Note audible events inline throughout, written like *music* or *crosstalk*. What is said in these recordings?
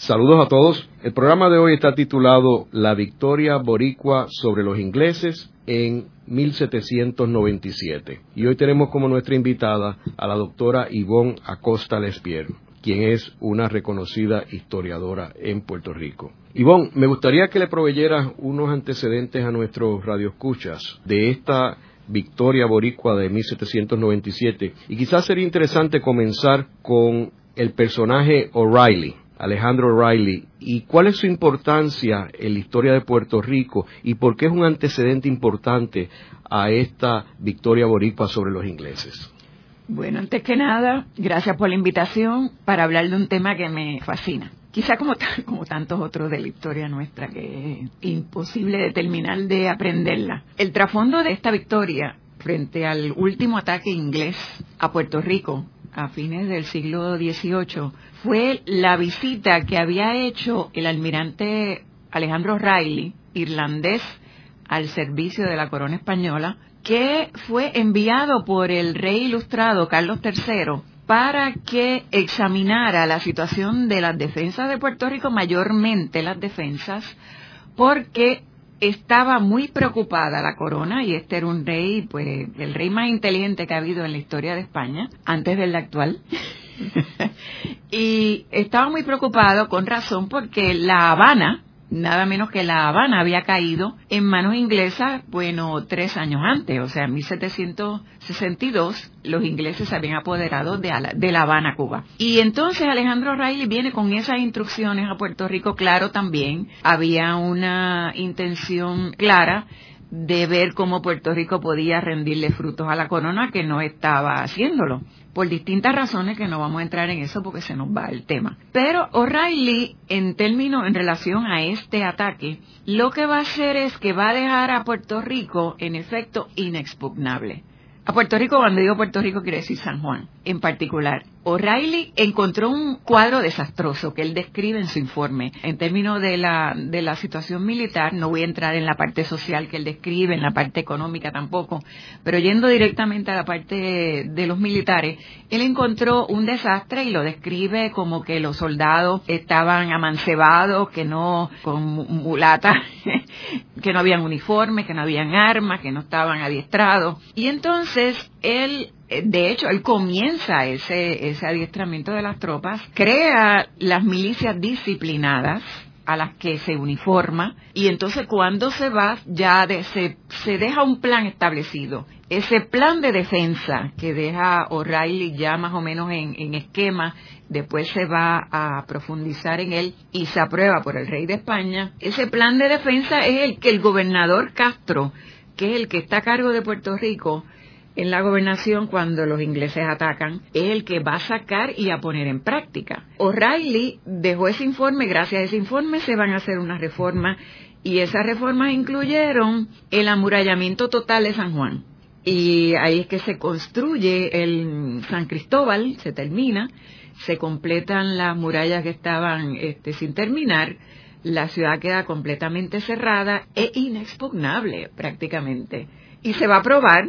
Saludos a todos. El programa de hoy está titulado La victoria boricua sobre los ingleses en 1797. Y hoy tenemos como nuestra invitada a la doctora Yvonne Acosta Lespier, quien es una reconocida historiadora en Puerto Rico. Ivonne, me gustaría que le proveyeras unos antecedentes a nuestros radioescuchas de esta victoria boricua de 1797 y quizás sería interesante comenzar con el personaje O'Reilly Alejandro Riley, y cuál es su importancia en la historia de Puerto Rico y por qué es un antecedente importante a esta victoria boricua sobre los ingleses. Bueno, antes que nada, gracias por la invitación para hablar de un tema que me fascina. Quizá como, como tantos otros de la historia nuestra, que es imposible determinar de aprenderla. El trasfondo de esta victoria frente al último ataque inglés a Puerto Rico a fines del siglo XVIII fue la visita que había hecho el almirante Alejandro Riley, irlandés, al servicio de la corona española, que fue enviado por el rey ilustrado Carlos III para que examinara la situación de las defensas de Puerto Rico, mayormente las defensas, porque estaba muy preocupada la corona y este era un rey, pues el rey más inteligente que ha habido en la historia de España, antes del actual. *laughs* y estaba muy preocupado con razón porque La Habana, nada menos que La Habana había caído en manos inglesas, bueno, tres años antes, o sea, en 1762 los ingleses se habían apoderado de, de La Habana, Cuba. Y entonces Alejandro Riley viene con esas instrucciones a Puerto Rico, claro, también había una intención clara de ver cómo Puerto Rico podía rendirle frutos a la corona que no estaba haciéndolo por distintas razones que no vamos a entrar en eso porque se nos va el tema. Pero O'Reilly, en términos, en relación a este ataque, lo que va a hacer es que va a dejar a Puerto Rico, en efecto, inexpugnable. A Puerto Rico, cuando digo Puerto Rico, quiere decir San Juan, en particular. O'Reilly encontró un cuadro desastroso que él describe en su informe. En términos de la, de la situación militar, no voy a entrar en la parte social que él describe, en la parte económica tampoco, pero yendo directamente a la parte de los militares, él encontró un desastre y lo describe como que los soldados estaban amancebados, que no, con mulatas, *laughs* que no habían uniformes, que no habían armas, que no estaban adiestrados. Y entonces él de hecho, él comienza ese, ese adiestramiento de las tropas, crea las milicias disciplinadas a las que se uniforma y entonces cuando se va ya se, se deja un plan establecido. Ese plan de defensa que deja O'Reilly ya más o menos en, en esquema, después se va a profundizar en él y se aprueba por el rey de España. Ese plan de defensa es el que el gobernador Castro, que es el que está a cargo de Puerto Rico, en la gobernación cuando los ingleses atacan es el que va a sacar y a poner en práctica. O'Reilly dejó ese informe, gracias a ese informe se van a hacer unas reformas y esas reformas incluyeron el amurallamiento total de San Juan. Y ahí es que se construye el San Cristóbal, se termina, se completan las murallas que estaban este, sin terminar, la ciudad queda completamente cerrada e inexpugnable prácticamente. Y se va a probar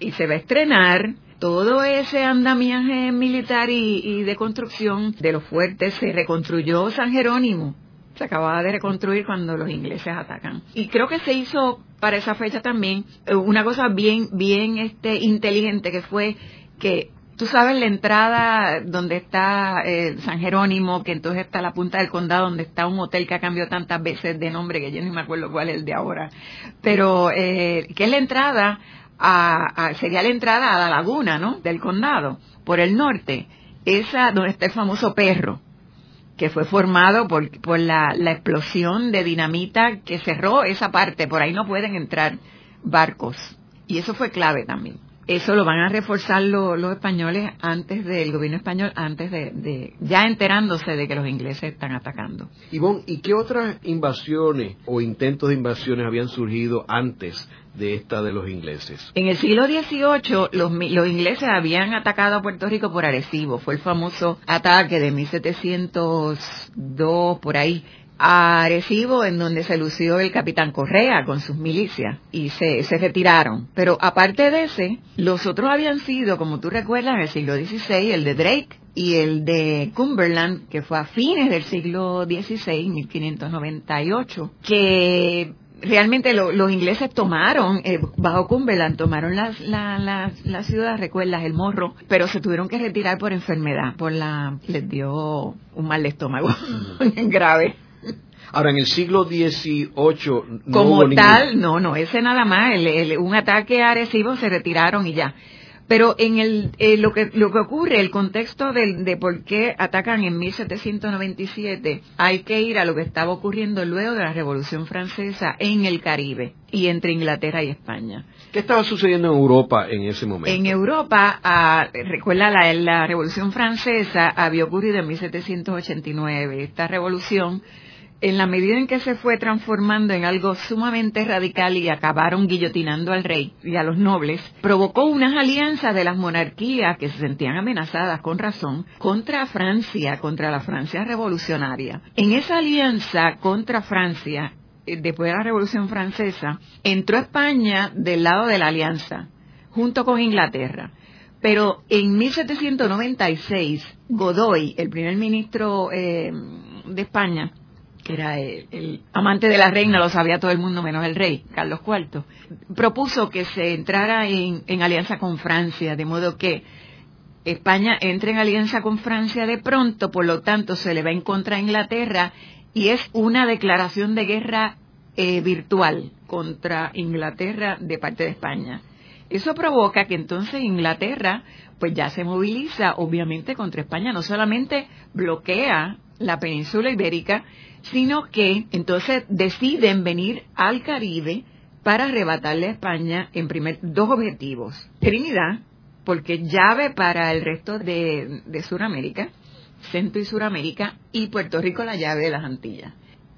y se va a estrenar todo ese andamiaje militar y, de construcción de los fuertes se reconstruyó San Jerónimo. Se acababa de reconstruir cuando los ingleses atacan. Y creo que se hizo para esa fecha también eh, una cosa bien, bien este, inteligente que fue que Tú sabes la entrada donde está eh, San Jerónimo, que entonces está la punta del condado, donde está un hotel que ha cambiado tantas veces de nombre que yo ni me acuerdo cuál es el de ahora. Pero eh, que es la entrada sería la entrada a la laguna, ¿no? Del condado, por el norte, esa donde está el famoso perro, que fue formado por, por la, la explosión de dinamita que cerró esa parte, por ahí no pueden entrar barcos. Y eso fue clave también. Eso lo van a reforzar los españoles antes del gobierno español, antes de, ya enterándose de que los ingleses están atacando. Ivonne, ¿y qué otras invasiones o intentos de invasiones habían surgido antes de esta de los ingleses? En el siglo XVIII los, los ingleses habían atacado a Puerto Rico por Arecibo, fue el famoso ataque de 1702 por ahí a Arecibo, en donde se lució el capitán Correa con sus milicias y se, se retiraron. Pero aparte de ese, los otros habían sido, como tú recuerdas, en el siglo XVI, el de Drake y el de Cumberland, que fue a fines del siglo XVI, 1598, que realmente los ingleses tomaron, eh, bajo Cumberland, tomaron la, la, la, ciudad, recuerdas, el morro, pero se tuvieron que retirar por enfermedad, por la, les dio un mal de estómago *laughs* grave. Ahora, en el siglo XVIII... Como tal, no, no, ese nada más, un ataque a Arecibo se retiraron y ya. Pero en el, eh, lo, que, lo que ocurre, el contexto de, de, por qué atacan en 1797, hay que ir a lo que estaba ocurriendo luego de la Revolución Francesa en el Caribe y entre Inglaterra y España. ¿Qué estaba sucediendo en Europa en ese momento? En Europa, ah, recuerda, la, la Revolución Francesa había ocurrido en 1789. Esta revolución en la medida en que se fue transformando en algo sumamente radical y acabaron guillotinando al rey y a los nobles, provocó unas alianzas de las monarquías que se sentían amenazadas con razón contra Francia, contra la Francia revolucionaria. En esa alianza contra Francia, eh, después de la Revolución Francesa, entró España del lado de la alianza, junto con Inglaterra. Pero en 1796, Godoy, el primer ministro eh, de España, que era el, amante de la reina, lo sabía todo el mundo menos el rey, Carlos IV, propuso que se entrara en, en alianza con Francia, de modo que España entre en alianza con Francia de pronto, por lo tanto se le va en contra a Inglaterra y es una declaración de guerra eh, virtual contra Inglaterra de parte de España. Eso provoca que entonces Inglaterra pues ya se moviliza obviamente contra España, no solamente bloquea la península ibérica, sino que entonces deciden venir al Caribe para arrebatarle a España en primer dos objetivos. Trinidad, porque llave para el resto de, de Sudamérica, Centro y Suramérica, y Puerto Rico la llave de las Antillas.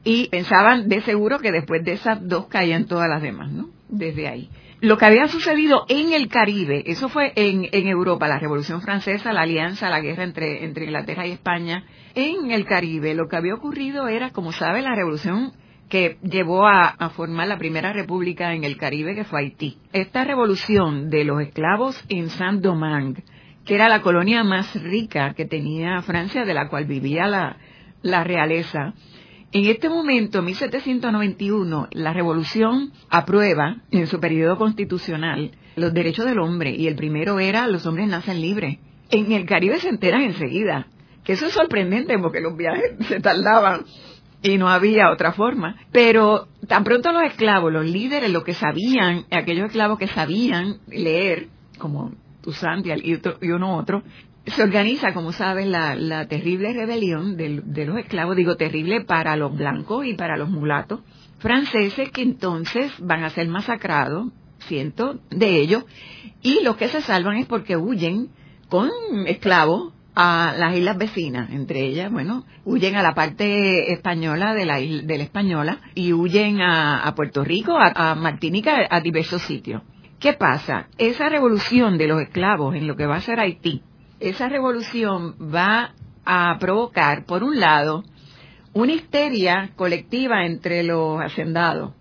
Y pensaban de seguro que después de esas dos caían todas las demás, ¿no? Desde ahí lo que había sucedido en el Caribe, eso fue en, Europa, la Revolución Francesa, la alianza, la guerra entre, entre Inglaterra y España, en el Caribe lo que había ocurrido era, como sabe, la revolución que llevó a, a, formar la primera república en el Caribe, que fue Haití. Esta revolución de los esclavos en Saint-Domingue, que era la colonia más rica que tenía Francia, de la cual vivía la, la realeza, en este momento, 1791, la revolución aprueba en su periodo constitucional los derechos del hombre y el primero era los hombres nacen libres. En el Caribe se enteran enseguida, que eso es sorprendente porque los viajes se tardaban y no había otra forma. Pero tan pronto los esclavos, los líderes, lo que sabían, aquellos esclavos que sabían leer, como Toussaint y, y uno otro, se organiza, como saben, la, terrible rebelión de, los esclavos, digo terrible para los blancos y para los mulatos franceses que entonces van a ser masacrados, cientos de ellos, y los que se salvan es porque huyen con esclavos a las islas vecinas, entre ellas, bueno, huyen a la parte española de la, de la española y huyen a, Puerto Rico, a, a Martinica, a diversos sitios. ¿Qué pasa? Esa revolución de los esclavos en lo que va a ser Haití, esa revolución va a provocar, por un lado, una histeria colectiva entre los hacendados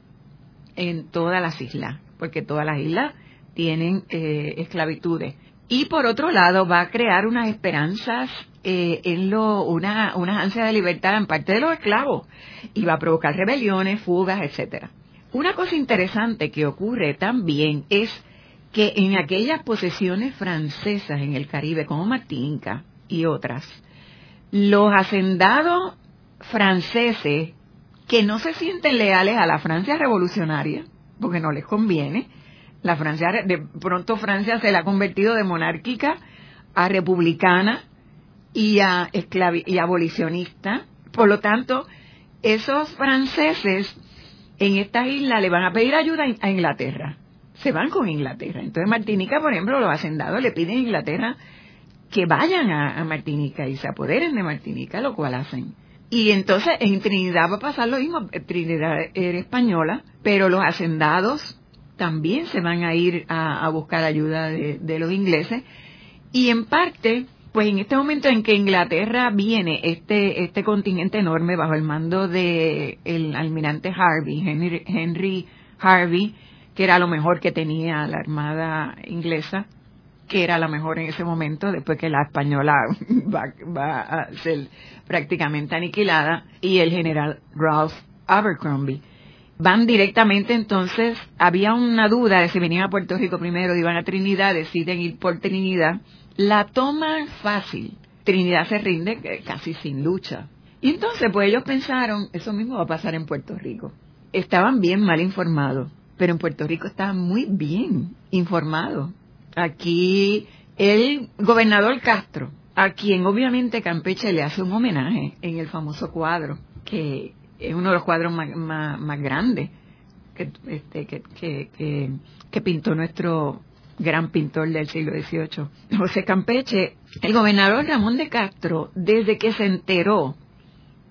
en todas las islas, porque todas las islas tienen eh, esclavitudes. Y por otro lado, va a crear unas esperanzas eh, en lo, una, una ansia de libertad en parte de los esclavos y va a provocar rebeliones, fugas, etcétera. Una cosa interesante que ocurre también es que en aquellas posesiones francesas en el Caribe, como Martinca y otras, los hacendados franceses que no se sienten leales a la Francia revolucionaria, porque no les conviene, la Francia, de pronto Francia se la ha convertido de monárquica a republicana y a, y abolicionista. Por lo tanto, esos franceses en esta isla le van a pedir ayuda a Inglaterra se van con Inglaterra. Entonces Martinica, por ejemplo, los hacendados le piden a Inglaterra que vayan a, Martinica y se apoderen de Martinica, lo cual hacen. Y entonces en Trinidad va a pasar lo mismo. Trinidad era española, pero los hacendados también se van a ir a, buscar ayuda de, los ingleses. Y en parte, pues en este momento en que Inglaterra viene este, este contingente enorme bajo el mando de el almirante Harvey, Henry Harvey, que era lo mejor que tenía la Armada inglesa, que era la mejor en ese momento, después que la española *laughs* va, a ser prácticamente aniquilada, y el general Ralph Abercrombie. Van directamente entonces, había una duda de si venían a Puerto Rico primero, iban a Trinidad, deciden ir por Trinidad, la toman fácil. Trinidad se rinde eh, casi sin lucha. Y entonces, pues ellos pensaron, eso mismo va a pasar en Puerto Rico. Estaban bien mal informados pero en Puerto Rico está muy bien informado. Aquí el gobernador Castro, a quien obviamente Campeche le hace un homenaje en el famoso cuadro, que es uno de los cuadros más, grandes que, este, que, que, pintó nuestro gran pintor del siglo XVIII, José Campeche, el gobernador Ramón de Castro, desde que se enteró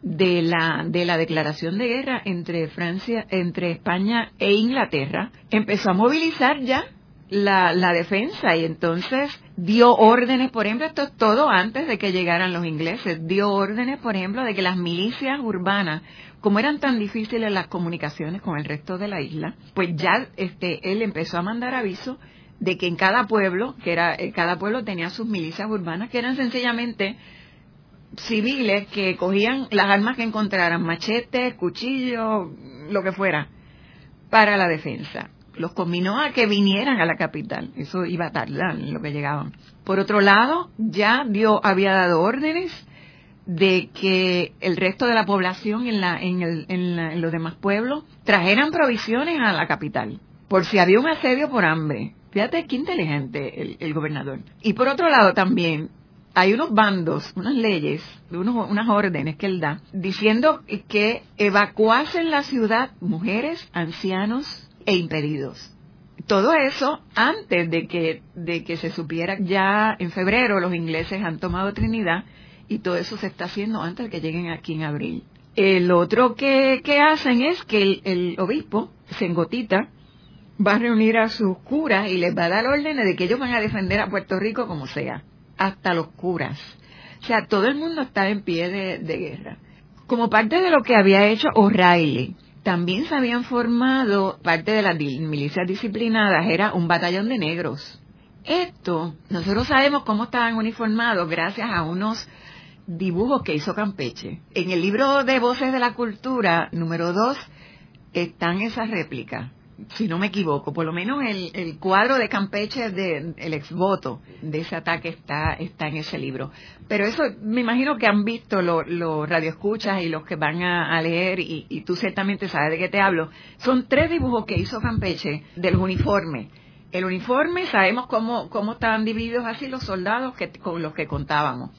de la, de la declaración de guerra entre Francia, entre España e Inglaterra, empezó a movilizar ya la, la defensa y entonces dio órdenes, por ejemplo, esto es todo antes de que llegaran los ingleses, dio órdenes, por ejemplo, de que las milicias urbanas, como eran tan difíciles las comunicaciones con el resto de la isla, pues ya este, él empezó a mandar aviso de que en cada pueblo, que era, eh, cada pueblo tenía sus milicias urbanas, que eran sencillamente civiles que cogían las armas que encontraran, machetes, cuchillos, lo que fuera, para la defensa. Los combinó a que vinieran a la capital. Eso iba a tardar en lo que llegaban. Por otro lado, ya dio, había dado órdenes de que el resto de la población en, la, en, el, en, los demás pueblos trajeran provisiones a la capital, por si había un asedio por hambre. Fíjate qué inteligente el, el gobernador. Y por otro lado también hay unos bandos, unas leyes, unas órdenes que él da, diciendo que evacuasen la ciudad mujeres, ancianos e impedidos. Todo eso antes de que, de que se supiera ya en febrero los ingleses han tomado Trinidad y todo eso se está haciendo antes de que lleguen aquí en abril. El otro que, que hacen es que el, obispo, Sengotita, va a reunir a sus curas y les va a dar órdenes de que ellos van a defender a Puerto Rico como sea hasta los curas. O sea, todo el mundo está en pie de, guerra. Como parte de lo que había hecho O'Reilly, también se habían formado, parte de las milicias disciplinadas, era un batallón de negros. Esto, nosotros sabemos cómo estaban uniformados gracias a unos dibujos que hizo Campeche. En el libro de Voces de la Cultura, número 2, están esas réplicas si no me equivoco, por lo menos el, el cuadro de Campeche del el exvoto de ese ataque está, está en ese libro. Pero eso me imagino que han visto los lo radioescuchas y los que van a, leer, y, y, tú ciertamente sabes de qué te hablo. Son tres dibujos que hizo Campeche del uniforme. El uniforme, sabemos cómo, cómo estaban divididos así los soldados que, con los que contábamos.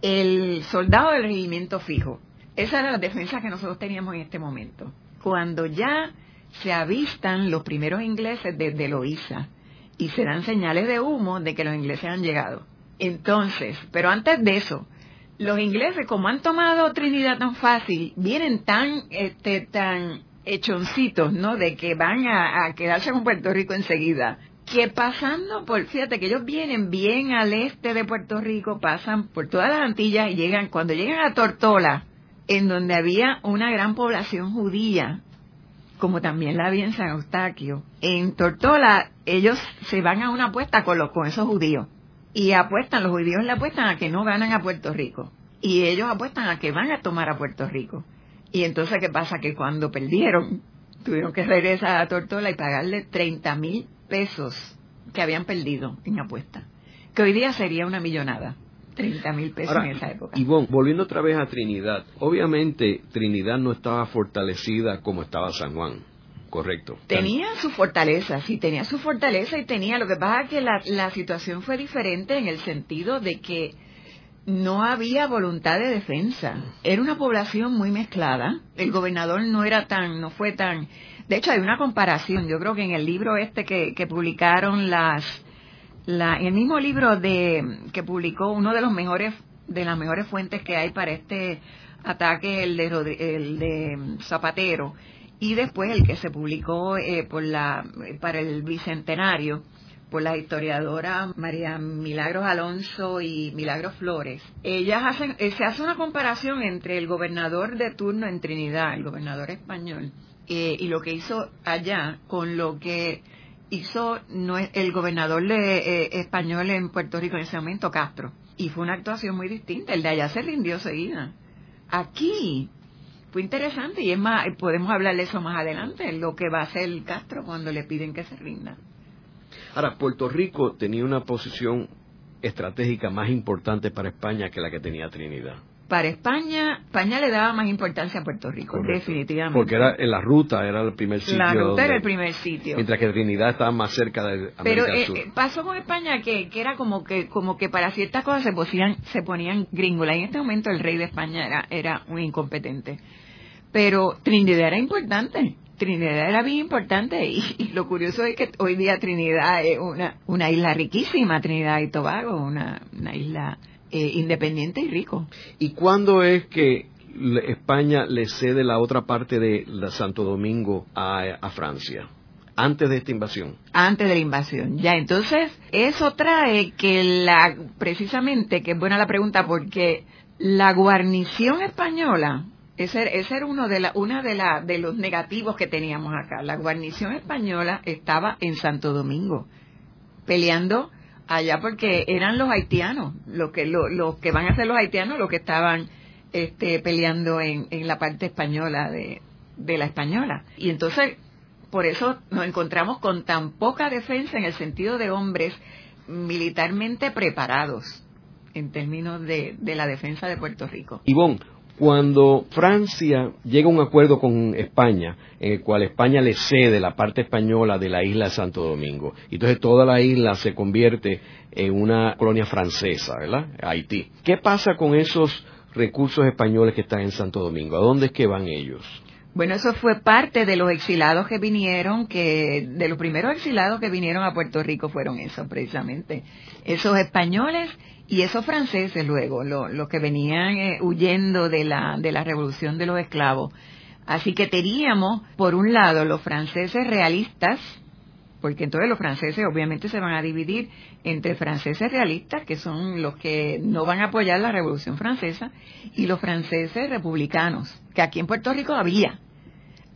El soldado del regimiento fijo. Esa era la defensa que nosotros teníamos en este momento. Cuando ya se avistan los primeros ingleses desde Loíza y se dan señales de humo de que los ingleses han llegado. Entonces, pero antes de eso, los ingleses, como han tomado Trinidad tan fácil, vienen tan, este, tan hechoncitos, ¿no? De que van a, quedarse con Puerto Rico enseguida. Que pasando por, fíjate que ellos vienen bien al este de Puerto Rico, pasan por todas las Antillas y llegan, cuando llegan a Tortola, en donde había una gran población judía, como también la había en San Eustaquio, en Tortola ellos se van a una apuesta con, los, con esos judíos y apuestan, los judíos le apuestan a que no ganan a Puerto Rico y ellos apuestan a que van a tomar a Puerto Rico. Y entonces, ¿qué pasa? Que cuando perdieron, tuvieron que regresar a Tortola y pagarle 30 mil pesos que habían perdido en apuesta, que hoy día sería una millonada. 30 mil pesos en esa época. Y volviendo otra vez a Trinidad, obviamente Trinidad no estaba fortalecida como estaba San Juan. Correcto. Tenía su fortaleza, sí, tenía su fortaleza y tenía, lo que pasa es que la, la situación fue diferente en el sentido de que no había voluntad de defensa. Era una población muy mezclada. El gobernador no era tan, no fue tan De hecho, hay una comparación. Yo creo que en el libro este que, publicaron las, la, el mismo libro de que publicó uno de los mejores de las mejores fuentes que hay para este ataque, el de, el de Zapatero, y después el que se publicó eh, por la, para el bicentenario por la historiadora María Milagros Alonso y Milagros Flores. Ellas hacen, eh, se hace una comparación entre el gobernador de turno en Trinidad, el gobernador español, eh, y lo que hizo allá con lo que hizo no, el gobernador español en Puerto Rico en ese momento, Castro. Y fue una actuación muy distinta. El de allá se rindió seguida. Aquí fue interesante y es más, podemos hablar de eso más adelante, lo que va a hacer Castro cuando le piden que se rinda. Ahora, Puerto Rico tenía una posición estratégica más importante para España que la que tenía Trinidad para España, España le daba más importancia a Puerto Rico, definitivamente. Porque era en la ruta, era el primer sitio. La ruta era el primer sitio. Mientras que Trinidad estaba más cerca de América Pero eh, Sur. Eh, pasó con España que, que era como que como que para ciertas cosas se ponían, se ponían gringola. En este momento el rey de España era, era un incompetente. Pero Trinidad era importante. Trinidad era bien importante y, lo curioso es que hoy día Trinidad es una, una isla riquísima, Trinidad y Tobago, una, una isla eh, independiente y rico. ¿Y cuándo es que España le cede la otra parte de Santo Domingo a, Francia? antes de esta invasión. Antes de la invasión, ya. Entonces, eso trae que la, precisamente, que es buena la pregunta, porque la guarnición española, ese, ese era uno de la, una de, la, de los negativos que teníamos acá. La guarnición española estaba en Santo Domingo, peleando allá porque eran los haitianos, los que, lo, que van a ser los haitianos los que estaban este, peleando en, en la parte española de, de la española. Y entonces, por eso nos encontramos con tan poca defensa en el sentido de hombres militarmente preparados en términos de, de la defensa de Puerto Rico. Ivonne, cuando Francia llega a un acuerdo con España, en el cual España le cede la parte española de la isla de Santo Domingo, y entonces toda la isla se convierte en una colonia francesa, ¿verdad? Haití. ¿Qué pasa con esos recursos españoles que están en Santo Domingo? ¿A dónde es que van ellos? Bueno, eso fue parte de los exilados que vinieron, que de los primeros exilados que vinieron a Puerto Rico fueron esos, precisamente. Esos españoles y esos franceses luego, los que venían eh, huyendo de la, de la revolución de los esclavos. Así que teníamos, por un lado, los franceses realistas, porque entonces los franceses obviamente se van a dividir entre franceses realistas, que son los que no van a apoyar la revolución francesa, y los franceses republicanos, que aquí en Puerto Rico había.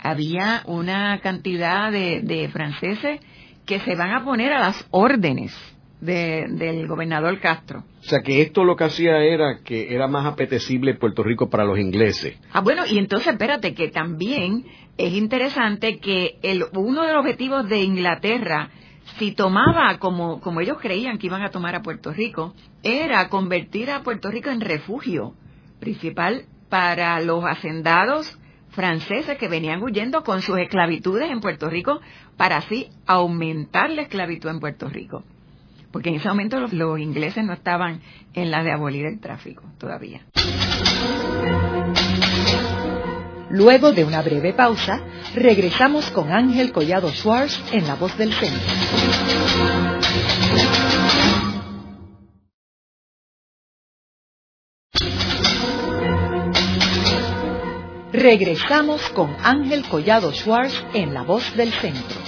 Había una cantidad de, de franceses que se van a poner a las órdenes del gobernador Castro. O sea que esto lo que hacía era que era más apetecible Puerto Rico para los ingleses. Ah, bueno, y entonces espérate que también es interesante que el, uno de los objetivos de Inglaterra, si tomaba como, como ellos creían que iban a tomar a Puerto Rico, era convertir a Puerto Rico en refugio principal para los hacendados franceses que venían huyendo con sus esclavitudes en Puerto Rico para así aumentar la esclavitud en Puerto Rico porque en ese momento los, ingleses no estaban en la de abolir el tráfico todavía. Luego de una breve pausa, regresamos con Ángel Collado Schwartz en La Voz del Centro. Regresamos con Ángel Collado Schwartz en La Voz del Centro.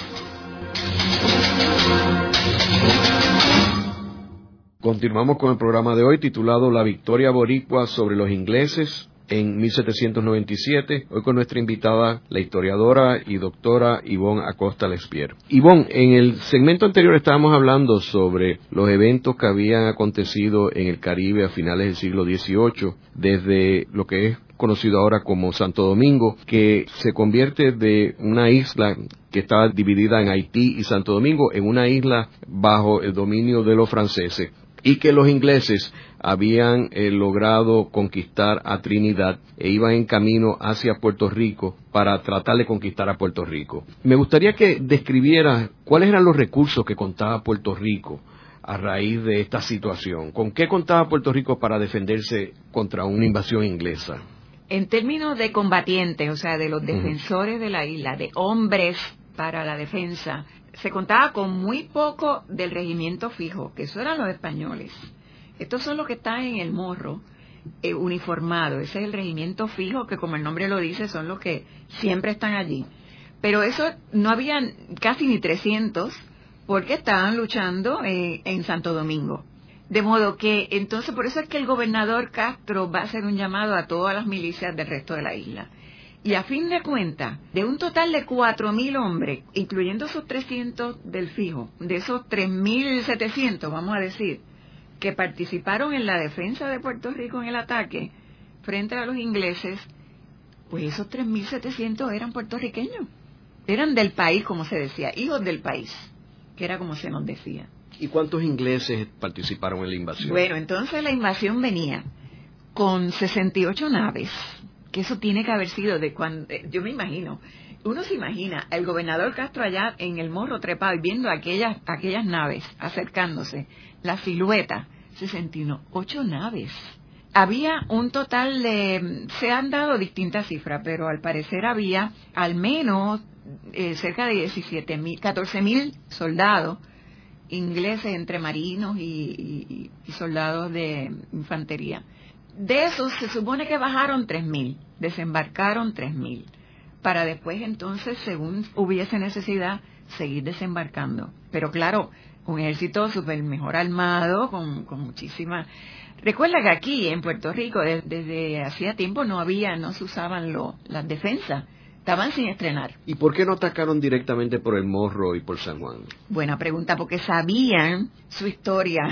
Continuamos con el programa de hoy titulado La victoria boricua sobre los ingleses en 1797, hoy con nuestra invitada, la historiadora y doctora Ivonne Acosta Lespier. Ivonne, en el segmento anterior estábamos hablando sobre los eventos que habían acontecido en el Caribe a finales del siglo XVIII, desde lo que es conocido ahora como Santo Domingo, que se convierte de una isla que estaba dividida en Haití y Santo Domingo en una isla bajo el dominio de los franceses y que los ingleses habían eh, logrado conquistar a Trinidad e iban en camino hacia Puerto Rico para tratar de conquistar a Puerto Rico. Me gustaría que describiera cuáles eran los recursos que contaba Puerto Rico a raíz de esta situación. ¿Con qué contaba Puerto Rico para defenderse contra una invasión inglesa? En términos de combatientes, o sea, de los defensores de la isla, de hombres para la defensa, se contaba con muy poco del regimiento fijo, que eso eran los españoles. Estos son los que están en el morro, eh, uniformados. Ese es el regimiento fijo, que como el nombre lo dice, son los que siempre están allí. Pero eso no habían casi ni 300 porque estaban luchando eh, en Santo Domingo. De modo que entonces por eso es que el gobernador Castro va a hacer un llamado a todas las milicias del resto de la isla. Y a fin de cuentas, de un total de 4.000 hombres, incluyendo esos 300 del fijo, de esos 3.700, vamos a decir, que participaron en la defensa de Puerto Rico en el ataque frente a los ingleses, pues esos 3.700 eran puertorriqueños. Eran del país, como se decía, hijos del país, que era como se nos decía. ¿Y cuántos ingleses participaron en la invasión? Bueno, entonces la invasión venía con 68 naves, que eso tiene que haber sido de cuando, eh, yo me imagino, uno se imagina el gobernador Castro allá en el morro trepado y viendo aquellas, aquellas naves acercándose, la silueta, 61, ocho naves. Había un total de, se han dado distintas cifras, pero al parecer había al menos eh, cerca de 17 mil, 14 mil soldados ingleses entre marinos y soldados de infantería. De esos se supone que bajaron 3.000, desembarcaron 3.000, para después entonces, según hubiese necesidad, seguir desembarcando. Pero claro, un ejército súper mejor armado, con, con muchísima... Recuerda que aquí en Puerto Rico desde, hacía tiempo no había, no se usaban lo, las defensas Estaban sin estrenar. ¿Y por qué no atacaron directamente por el Morro y por San Juan? Buena pregunta, porque sabían su historia.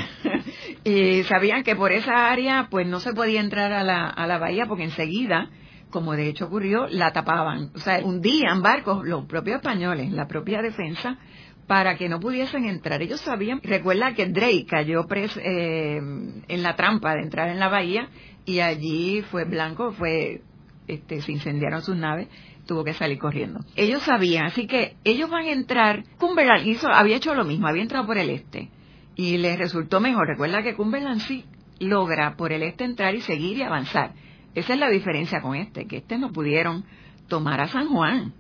Y sabían que por esa área pues no se podía entrar a la, a la bahía porque enseguida, como de hecho ocurrió, la tapaban. O sea, hundían barcos los propios españoles, la propia defensa, para que no pudiesen entrar. Ellos sabían, recuerda que Drake cayó eh, en la trampa de entrar en la bahía y allí fue blanco, fue este, se incendiaron sus naves tuvo que salir corriendo. Ellos sabían, así que ellos van a entrar. Cumberland hizo, había hecho lo mismo, había entrado por el este y les resultó mejor. Recuerda que Cumberland sí logra por el este entrar y seguir y avanzar. Esa es la diferencia con este, que este no pudieron tomar a San Juan.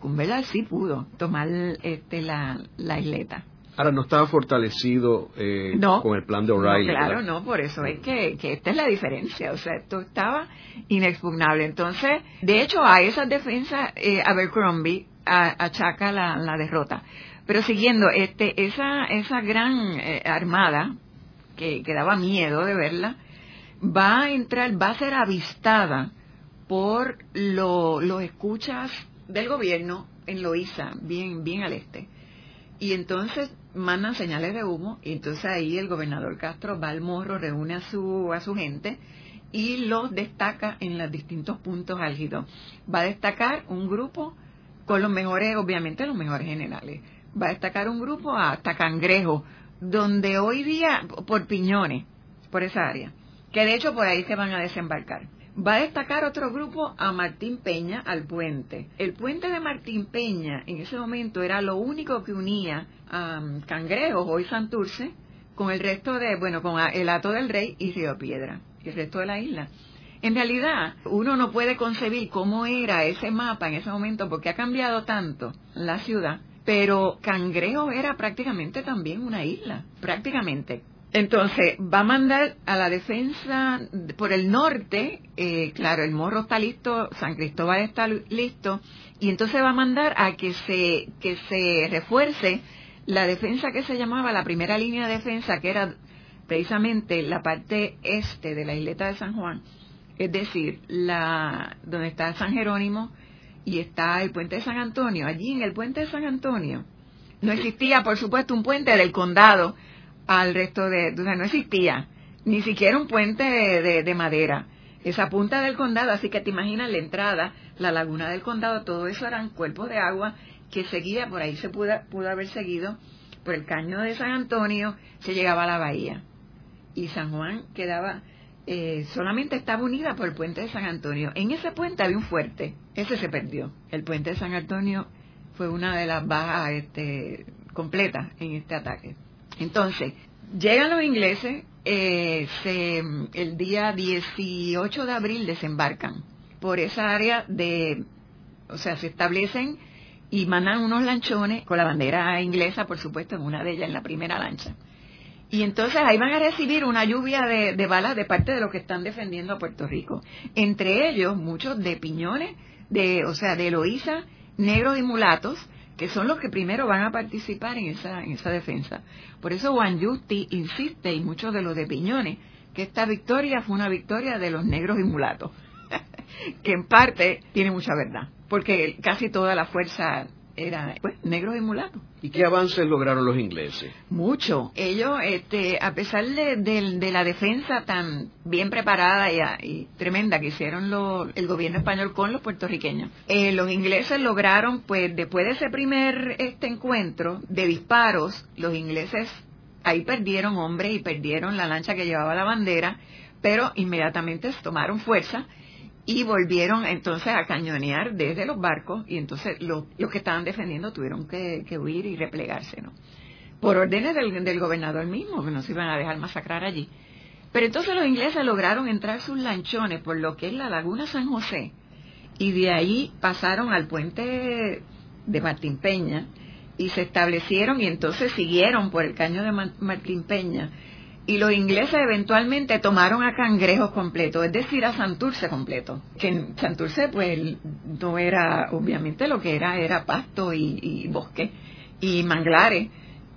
Cumberland sí pudo tomar este, la, la isleta. Ahora, no estaba fortalecido eh, con el plan de O'Reilly. claro, no, por eso es que, que, esta es la diferencia. O sea, esto estaba inexpugnable. Entonces, de hecho, a esas defensas, eh, Abercrombie achaca la, la, derrota. Pero siguiendo, este, esa, esa gran eh, armada, que, daba miedo de verla, va a entrar, va a ser avistada por los escuchas del gobierno en Loíza, bien, bien al este. Y entonces mandan señales de humo y entonces ahí el gobernador Castro va al morro, reúne a su, a su gente y los destaca en los distintos puntos álgidos. Va a destacar un grupo con los mejores, obviamente los mejores generales. Va a destacar un grupo hasta Cangrejo, donde hoy día, por Piñones, por esa área, que de hecho por ahí se van a desembarcar. Va a destacar otro grupo a Martín Peña al puente. El puente de Martín Peña en ese momento era lo único que unía a um, Cangrejo, hoy Santurce, con el resto de, bueno, con el Ato del Rey y Río Piedra, y el resto de la isla. En realidad, uno no puede concebir cómo era ese mapa en ese momento porque ha cambiado tanto la ciudad, pero Cangrejo era prácticamente también una isla, prácticamente. Entonces, va a mandar a la defensa por el norte, eh, claro, el Morro está listo, San Cristóbal está listo, y entonces va a mandar a que se, que se refuerce la defensa que se llamaba la primera línea de defensa, que era precisamente la parte este de la isleta de San Juan, es decir, la, donde está San Jerónimo y está el puente de San Antonio. Allí en el puente de San Antonio no existía, por supuesto, un puente del condado al resto de, o no existía ni siquiera un puente de, madera. Esa punta del condado, así que te imaginas la entrada, la laguna del condado, todo eso eran cuerpos de agua que seguía, por ahí se pudo, pudo haber seguido, por el caño de San Antonio, se llegaba a la bahía. Y San Juan quedaba, eh, solamente estaba unida por el puente de San Antonio. En ese puente había un fuerte, ese se perdió. El puente de San Antonio fue una de las bajas este, completas en este ataque. Entonces, llegan los ingleses, eh, el día 18 de abril desembarcan por esa área de, o sea, se establecen y mandan unos lanchones con la bandera inglesa, por supuesto, en una de ellas, en la primera lancha. Y entonces ahí van a recibir una lluvia de, balas de parte de los que están defendiendo a Puerto Rico. Entre ellos, muchos de piñones, de, o sea, de Eloísa, negros y mulatos, que son los que primero van a participar en esa, en esa defensa. Por eso Juan Justi insiste, y muchos de los de piñones, que esta victoria fue una victoria de los negros y mulatos, *laughs* que en parte tiene mucha verdad, porque casi toda la fuerza era pues, negros y mulatos. ¿Y qué avances lograron los ingleses? Mucho. Ellos, este, a pesar de, la defensa tan bien preparada y, tremenda que hicieron el gobierno español con los puertorriqueños, eh, los ingleses lograron, pues, después de ese primer este encuentro de disparos, los ingleses ahí perdieron hombres y perdieron la lancha que llevaba la bandera, pero inmediatamente tomaron fuerza y volvieron entonces a cañonear desde los barcos y entonces los, que estaban defendiendo tuvieron que, huir y replegarse, ¿no? Por órdenes del, del, gobernador mismo, que no se iban a dejar masacrar allí. Pero entonces los ingleses lograron entrar sus lanchones por lo que es la laguna San José y de ahí pasaron al puente de Martín Peña y se establecieron y entonces siguieron por el caño de Martín Peña y los ingleses eventualmente tomaron a Cangrejos completo, es decir, a Santurce completo. Que Santurce, pues, no era, obviamente, lo que era, era pasto y, bosque y manglares.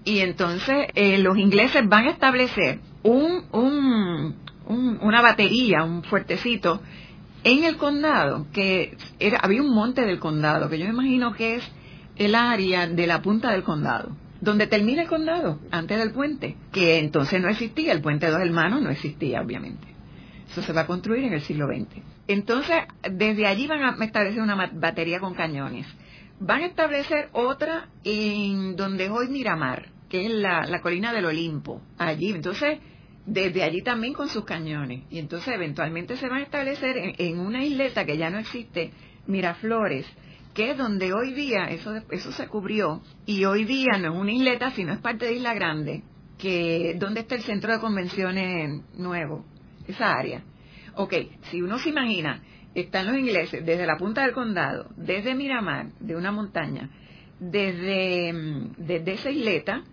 Y entonces eh, los ingleses van a establecer un, un, una batería, un fuertecito, en el condado, que era, había un monte del condado, que yo me imagino que es el área de la punta del condado donde termina el condado, antes del puente, que entonces no existía, el puente de dos hermanos no existía, obviamente. Eso se va a construir en el siglo XX. Entonces, desde allí van a establecer una batería con cañones. Van a establecer otra en donde hoy Miramar, que es la, colina del Olimpo, allí. Entonces, desde allí también con sus cañones. Y entonces, eventualmente se van a establecer en una isleta que ya no existe, Miraflores, que donde hoy día, eso, eso se cubrió, y hoy día no es una isleta, sino es parte de Isla Grande, que donde está el centro de convenciones nuevo, esa área. Ok, si uno se imagina, están los ingleses desde la punta del condado, desde Miramar, de una montaña, desde, mm, desde esa isleta,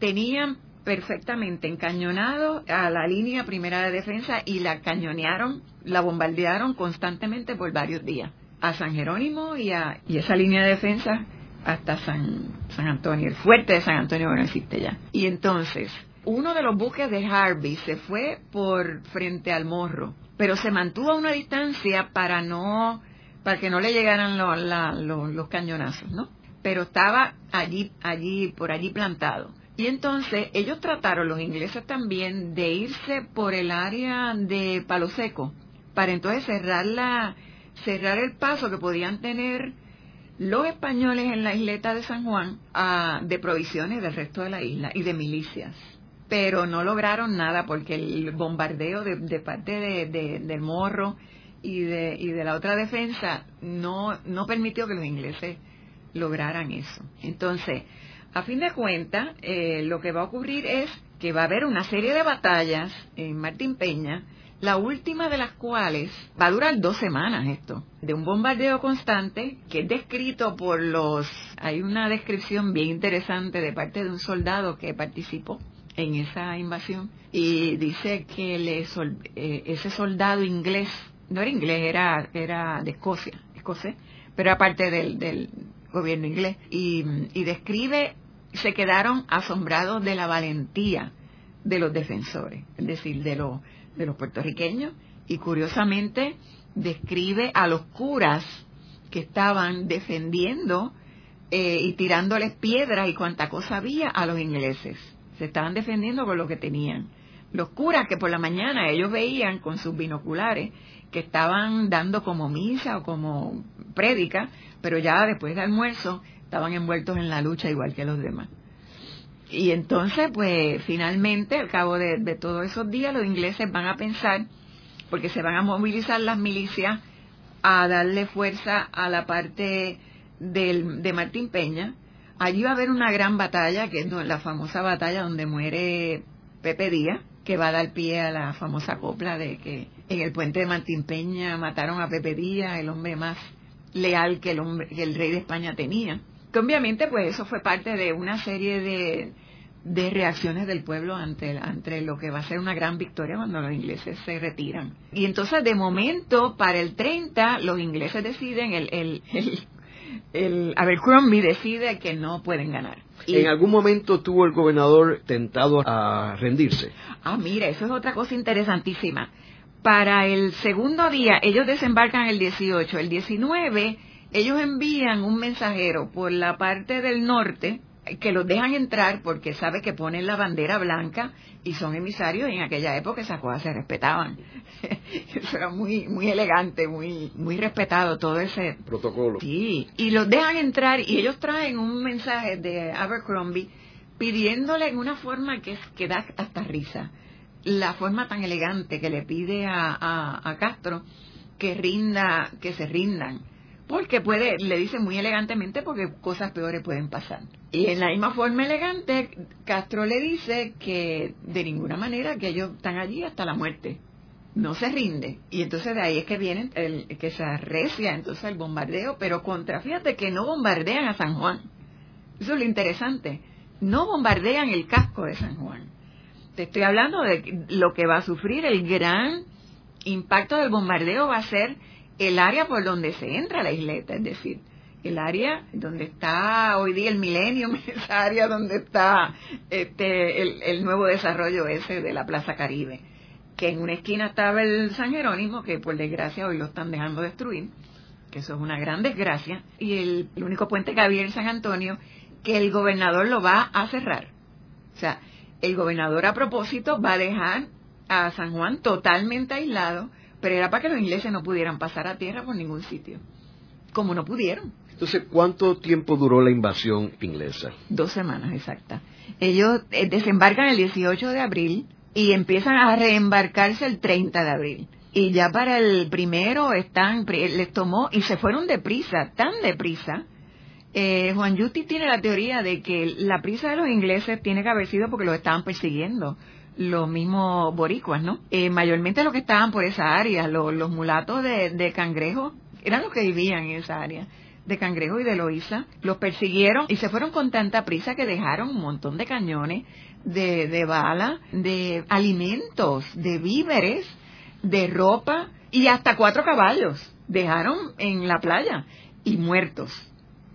tenían perfectamente encañonado a la línea primera de defensa y la cañonearon, la bombardearon constantemente por varios días a San Jerónimo y, a, y esa línea de defensa hasta San, San Antonio, el fuerte de San Antonio no existe ya. Y entonces, uno de los buques de Harvey se fue por frente al morro, pero se mantuvo a una distancia para no para que no le llegaran los cañonazos, ¿no? Pero estaba allí, allí, por allí plantado. Y entonces ellos trataron, los ingleses también, de irse por el área de Palo Seco, para entonces cerrar la, cerrar el paso que podían tener los españoles en la isleta de San Juan ah, de provisiones del resto de la isla y de milicias. Pero no lograron nada porque el bombardeo de, parte de, del morro y de, y de la otra defensa no, no permitió que los ingleses lograran eso. Entonces, a fin de cuentas, eh, lo que va a ocurrir es que va a haber una serie de batallas en Martín Peña la última de las cuales va a durar dos semanas esto, de un bombardeo constante que es descrito por los... Hay una descripción bien interesante de parte de un soldado que participó en esa invasión y dice que eh, ese soldado inglés, no era inglés, era, era de Escocia, escocés, pero era parte del, del gobierno inglés, y, y describe, se quedaron asombrados de la valentía de los defensores, es decir, de los de los puertorriqueños y curiosamente describe a los curas que estaban defendiendo eh, y tirándoles piedras y cuanta cosa había a los ingleses. Se estaban defendiendo con lo que tenían. Los curas que por la mañana ellos veían con sus binoculares que estaban dando como misa o como prédica, pero ya después de almuerzo estaban envueltos en la lucha igual que los demás. Y entonces, pues finalmente, al cabo de, todos esos días, los ingleses van a pensar, porque se van a movilizar las milicias a darle fuerza a la parte del, de Martín Peña. Allí va a haber una gran batalla, que es la famosa batalla donde muere Pepe Díaz, que va a dar pie a la famosa copla de que en el puente de Martín Peña mataron a Pepe Díaz, el hombre más leal que el, hombre, que el rey de España tenía. Que obviamente pues eso fue parte de una serie de, de reacciones del pueblo ante, ante lo que va a ser una gran victoria cuando los ingleses se retiran. Y entonces de momento para el 30 los ingleses deciden, el, el, el, el Abercrombie decide que no pueden ganar. Y, ¿En algún momento tuvo el gobernador tentado a rendirse? Ah, mira, eso es otra cosa interesantísima. Para el segundo día, ellos desembarcan el 18. El 19, ellos envían un mensajero por la parte del norte que los dejan entrar porque sabe que ponen la bandera blanca y son emisarios y en aquella época esas cosas se respetaban. *laughs* Eso era muy muy elegante, muy muy respetado todo ese protocolo. Sí, y los dejan entrar y ellos traen un mensaje de Abercrombie pidiéndole en una forma que, que da hasta risa la forma tan elegante que le pide a, a, Castro que rinda, que se rindan. Porque puede, le dice muy elegantemente porque cosas peores pueden pasar. Y en la misma forma elegante, Castro le dice que de ninguna manera que ellos están allí hasta la muerte. No se rinde. Y entonces de ahí es que viene el, que se arrecia entonces el bombardeo, pero contra, fíjate que no bombardean a San Juan. Eso es lo interesante. No bombardean el casco de San Juan te estoy hablando de lo que va a sufrir el gran impacto del bombardeo va a ser el área por donde se entra la isleta, es decir, el área donde está hoy día el milenio, *laughs* esa área donde está este, el, nuevo desarrollo ese de la Plaza Caribe, que en una esquina estaba el San Jerónimo, que por desgracia hoy lo están dejando destruir, que eso es una gran desgracia, y el, el único puente que había en San Antonio, que el gobernador lo va a cerrar. O sea, el gobernador a propósito va a dejar a San Juan totalmente aislado, pero era para que los ingleses no pudieran pasar a tierra por ningún sitio, como no pudieron. Entonces, ¿cuánto tiempo duró la invasión inglesa? Dos semanas, exacta. Ellos eh, desembarcan el 18 de abril y empiezan a reembarcarse el 30 de abril. Y ya para el primero están, les tomó y se fueron deprisa, tan deprisa, eh, Juan Yuti tiene la teoría de que la prisa de los ingleses tiene que haber sido porque los estaban persiguiendo los mismos boricuas, ¿no? Eh, mayormente los que estaban por esa área, los, mulatos de, Cangrejo, eran los que vivían en esa área de Cangrejo y de Loíza, los persiguieron y se fueron con tanta prisa que dejaron un montón de cañones, de, de balas, de alimentos, de víveres, de ropa y hasta cuatro caballos dejaron en la playa y muertos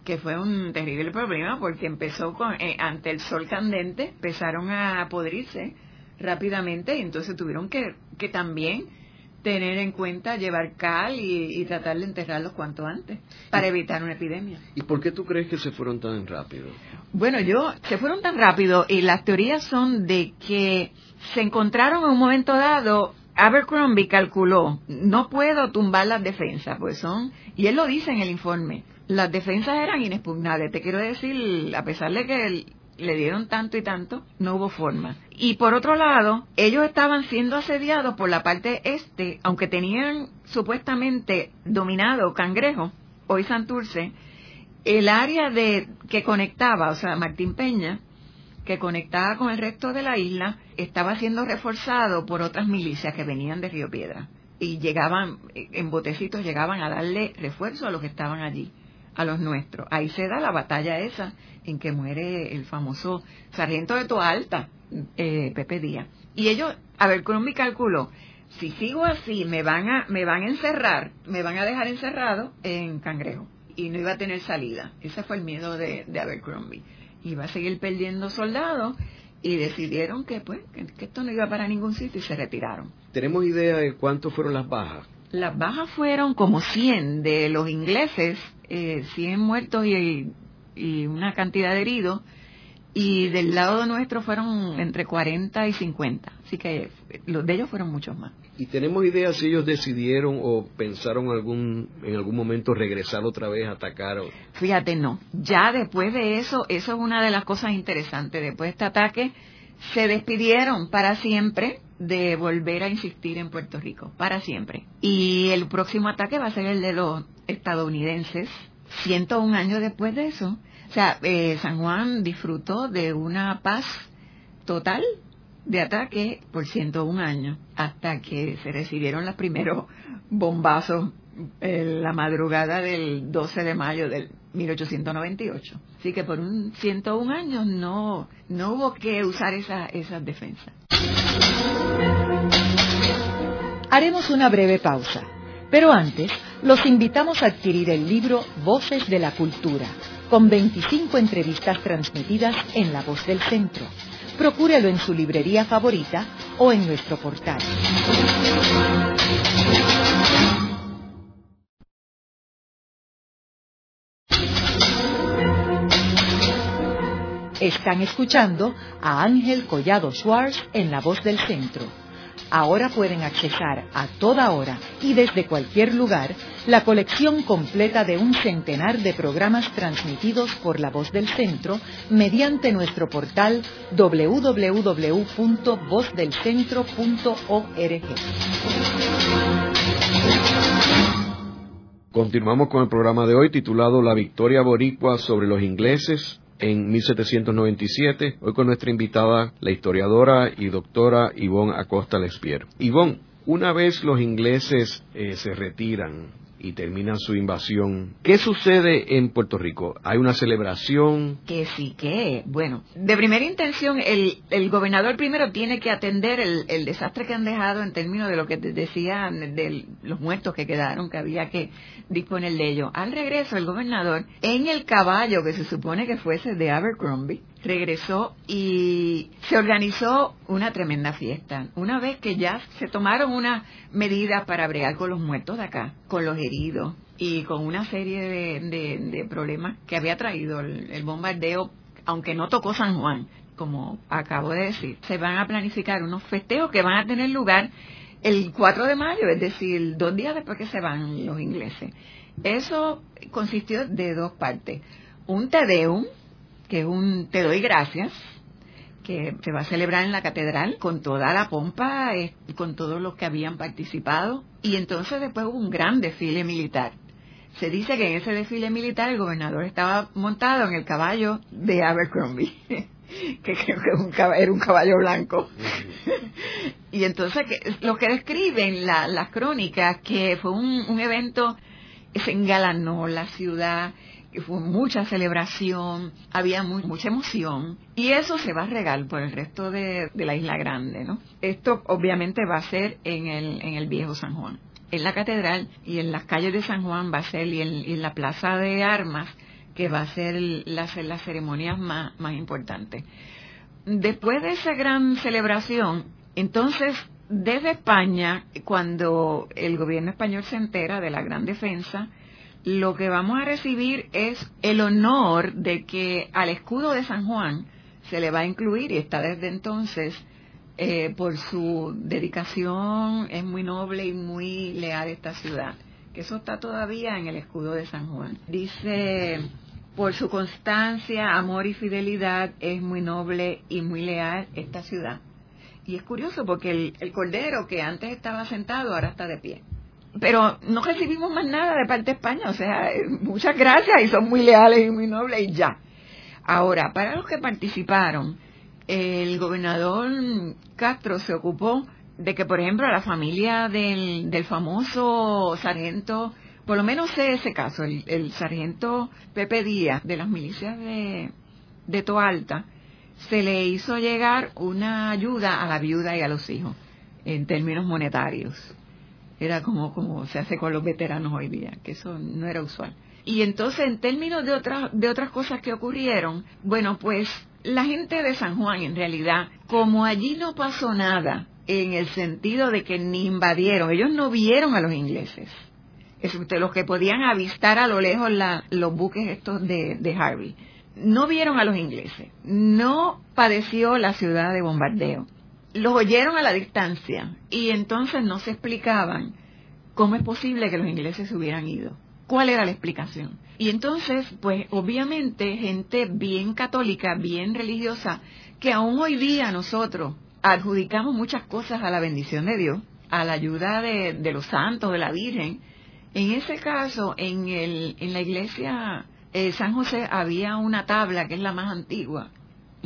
que fue un terrible problema porque empezó con, eh, ante el sol candente, empezaron a podrirse rápidamente y entonces tuvieron que, que también tener en cuenta llevar cal y, tratar de enterrarlos cuanto antes para evitar una epidemia. ¿Y por qué tú crees que se fueron tan rápido? Bueno, yo, se fueron tan rápido y las teorías son de que se encontraron en un momento dado Abercrombie calculó, no puedo tumbar las defensas, pues son, y él lo dice en el informe, las defensas eran inexpugnables. Te quiero decir, a pesar de que le dieron tanto y tanto, no hubo forma. Y por otro lado, ellos estaban siendo asediados por la parte este, aunque tenían supuestamente dominado Cangrejo, hoy Santurce, el área de que conectaba, o sea, Martín Peña, que conectaba con el resto de la isla, estaba siendo reforzado por otras milicias que venían de Río Piedra. Y llegaban, en botecitos, llegaban a darle refuerzo a los que estaban allí a los nuestros. Ahí se da la batalla esa en que muere el famoso sargento de Toa Alta, eh, Pepe Díaz. Y ellos, a ver, cálculo, si sigo así, me van a, me van a encerrar, me van a dejar encerrado en Cangrejo y no iba a tener salida. Ese fue el miedo de, de Abercrombie. Iba a seguir perdiendo soldados y decidieron que pues que esto no iba para ningún sitio y se retiraron. ¿Tenemos idea de cuánto fueron las bajas? Las bajas fueron como 100 de los ingleses, eh, 100 muertos y, y una cantidad de heridos, y del lado nuestro fueron entre 40 y 50. Así que los de ellos fueron muchos más. ¿Y tenemos idea si ellos decidieron o pensaron algún, en algún momento regresar otra vez a atacar? Fíjate, no. Ya después de eso, eso es una de las cosas interesantes. Después de este ataque, se despidieron para siempre de volver a insistir en Puerto Rico, para siempre. Y el próximo ataque va a ser el de los estadounidenses, 101 años después de eso. O sea, eh, San Juan disfrutó de una paz total de ataque por 101 años, hasta que se recibieron los primeros bombazos la madrugada del 12 de mayo del 1898. Así que por un 101 años no, no hubo que usar esa, esas defensas. Haremos una breve pausa, pero antes los invitamos a adquirir el libro Voces de la Cultura, con 25 entrevistas transmitidas en La Voz del Centro. Procúrelo en su librería favorita o en nuestro portal. Están escuchando a Ángel Collado Schwartz en La Voz del Centro. Ahora pueden accesar a toda hora y desde cualquier lugar la colección completa de un centenar de programas transmitidos por La Voz del Centro mediante nuestro portal www.vozdelcentro.org. Continuamos con el programa de hoy titulado La victoria boricua sobre los ingleses en 1797, hoy con nuestra invitada, la historiadora y doctora Yvonne Acosta Lespier. Yvonne, una vez los ingleses eh, se retiran y terminan su invasión. ¿Qué sucede en Puerto Rico? ¿Hay una celebración? Que sí que, bueno, de primera intención el, el gobernador primero tiene que atender el, el, desastre que han dejado en términos de lo que decían de los muertos que quedaron, que había que disponer de ellos. Al regreso el gobernador, en el caballo que se supone que fuese de Abercrombie, regresó y se organizó una tremenda fiesta. Una vez que ya se tomaron unas medidas para bregar con los muertos de acá, con los heridos y con una serie de, problemas que había traído el, bombardeo, aunque no tocó San Juan, como acabo de decir, se van a planificar unos festejos que van a tener lugar el 4 de mayo, es decir, dos días después que se van los ingleses. Eso consistió de dos partes. Un Tedeum, que es un Te doy gracias, que se va a celebrar en la catedral con toda la pompa, eh, con todos los que habían participado. Y entonces después hubo un gran desfile militar. Se dice que en ese desfile militar el gobernador estaba montado en el caballo de Abercrombie, *laughs* que creo que era un caballo blanco. *laughs* y entonces lo que describen las crónicas, que fue un, un evento, se engalanó la ciudad, fue mucha celebración, había mucha emoción y eso se va a regar por el resto de, la Isla Grande, ¿no? Esto obviamente va a ser en el, en el Viejo San Juan. En la catedral y en las calles de San Juan va a ser y en, la plaza de armas que va a ser las, las ceremonias más, más importantes. Después de esa gran celebración, entonces desde España, cuando el gobierno español se entera de la gran defensa, lo que vamos a recibir es el honor de que al escudo de San Juan se le va a incluir y está desde entonces eh, por su dedicación, es muy noble y muy leal esta ciudad, que eso está todavía en el escudo de San Juan. Dice, por su constancia, amor y fidelidad es muy noble y muy leal esta ciudad. Y es curioso porque el, el cordero que antes estaba sentado ahora está de pie pero no recibimos más nada de parte de España, o sea, muchas gracias y son muy leales y muy nobles y ya. Ahora, para los que participaron, el gobernador Castro se ocupó de que, por ejemplo, la familia del, del famoso sargento, por lo menos sé ese caso, el, sargento Pepe Díaz de las milicias de, de Toalta, se le hizo llegar una ayuda a la viuda y a los hijos en términos monetarios era como, como se hace con los veteranos hoy día, que eso no era usual. Y entonces, en términos de otras, de otras cosas que ocurrieron, bueno, pues la gente de San Juan, en realidad, como allí no pasó nada, en el sentido de que ni invadieron, ellos no vieron a los ingleses. Es los que podían avistar a lo lejos los buques estos de, de Harvey. No vieron a los ingleses. No padeció la ciudad de bombardeo los oyeron a la distancia y entonces no se explicaban cómo es posible que los ingleses se hubieran ido. ¿Cuál era la explicación? Y entonces, pues obviamente gente bien católica, bien religiosa, que aún hoy día nosotros adjudicamos muchas cosas a la bendición de Dios, a la ayuda de, los santos, de la Virgen. En ese caso, en, el, en la iglesia eh, San José había una tabla que es la más antigua,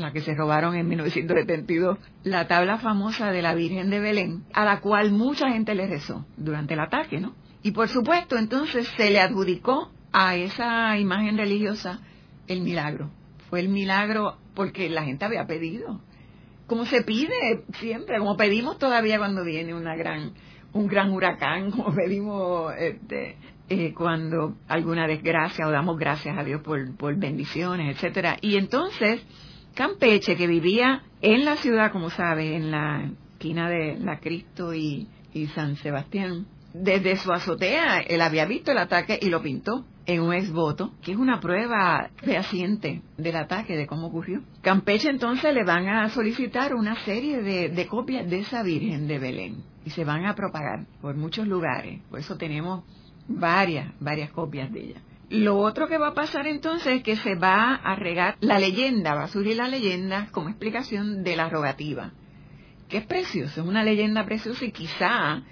la que se robaron en 1972, la tabla famosa de la Virgen de Belén, a la cual mucha gente le rezó durante el ataque, ¿no? Y por supuesto, entonces se le adjudicó a esa imagen religiosa el milagro. Fue el milagro porque la gente había pedido. Como se pide siempre, como pedimos todavía cuando viene una gran, un gran huracán, *laughs* como pedimos este, eh, cuando alguna desgracia o damos gracias a Dios por, por bendiciones, etcétera. Y entonces, Campeche, que vivía en la ciudad, como sabe, en la esquina de la Cristo y, y San Sebastián, desde su azotea él había visto el ataque y lo pintó en un exvoto, que es una prueba fehaciente del ataque, de cómo ocurrió. Campeche entonces le van a solicitar una serie de, de copias de esa Virgen de Belén y se van a propagar por muchos lugares. Por eso tenemos varias, varias copias de ella. Lo otro que va a pasar entonces es que se va a regar la leyenda, va a surgir la leyenda como explicación de la rogativa, que es precioso, es una leyenda preciosa y quizá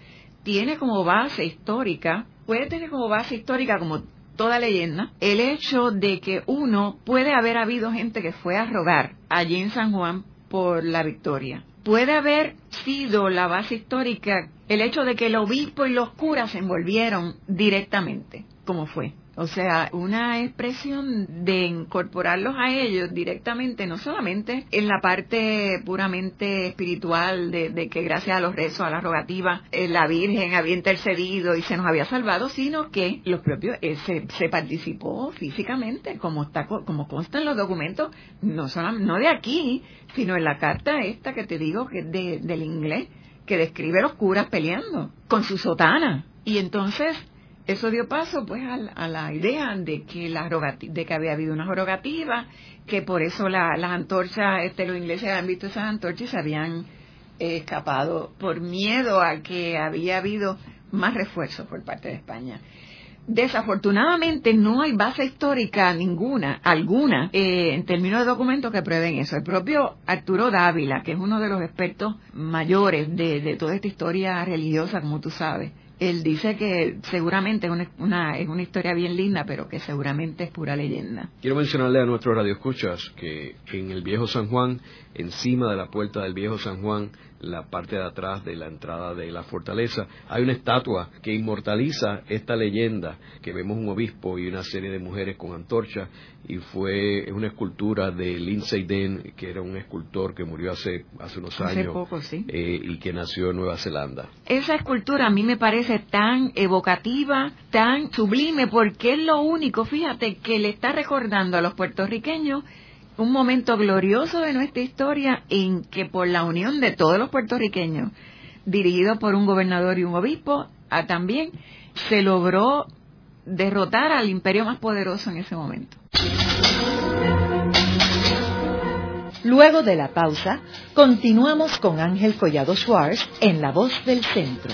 tiene como base histórica, puede tener como base histórica como toda leyenda, el hecho de que uno puede haber habido gente que fue a rogar allí en San Juan por la victoria. Puede haber sido la base histórica el hecho de que el obispo y los curas se envolvieron directamente, como fue. O sea, una expresión de incorporarlos a ellos directamente, no solamente en la parte puramente espiritual de, que gracias a los rezos, a la rogativa, eh, la Virgen había intercedido y se nos había salvado, sino que los propios eh, se, participó físicamente, como está como consta en los documentos, no solo, no de aquí, sino en la carta esta que te digo que es del inglés que describe a los curas peleando con su sotana. Y entonces eso dio paso pues a, la idea de que de había habido una rogativa, que por eso las antorchas, este, los ingleses habían visto esas antorchas y se habían eh, escapado por miedo a que había habido más refuerzos por parte de España. Desafortunadamente no hay base histórica ninguna, alguna, eh, en términos de documentos que prueben eso. El propio Arturo Dávila, que es uno de los expertos mayores de toda esta historia religiosa, como tú sabes, él dice que seguramente es una, es una historia bien linda, pero que seguramente es pura leyenda. Quiero mencionarle a nuestros radioescuchas que en el Viejo San Juan, encima de la puerta del Viejo San Juan, la parte de atrás de la entrada de la fortaleza, hay una estatua que inmortaliza esta leyenda, que vemos un obispo y una serie de mujeres con antorcha, y fue una escultura de Lindsay Den, que era un escultor que murió hace, hace unos años eh, y que nació en Nueva Zelanda. Esa escultura a mí me parece tan evocativa, tan sublime, porque es lo único, fíjate, que le está recordando a los puertorriqueños un momento glorioso de nuestra historia en que por la unión de todos los puertorriqueños, dirigido por un gobernador y un obispo, también se logró derrotar al imperio más poderoso en ese momento. Luego de la pausa, continuamos con Ángel Collado Schwartz en La Voz del Centro.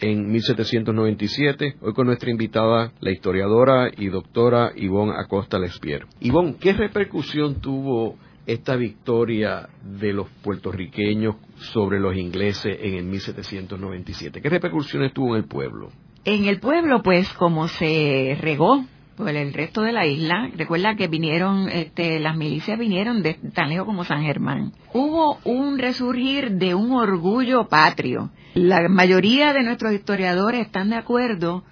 en 1797, hoy con nuestra invitada, la historiadora y doctora Ivonne Acosta Lespier. Ivonne, ¿qué repercusión tuvo esta victoria de los puertorriqueños sobre los ingleses en el 1797? ¿Qué repercusiones tuvo en el pueblo? En el pueblo, pues, como se regó por el resto de la isla, recuerda que vinieron, este, las milicias vinieron de tan lejos como San Germán. Hubo un resurgir de un orgullo patrio la mayoría de nuestros historiadores están de acuerdo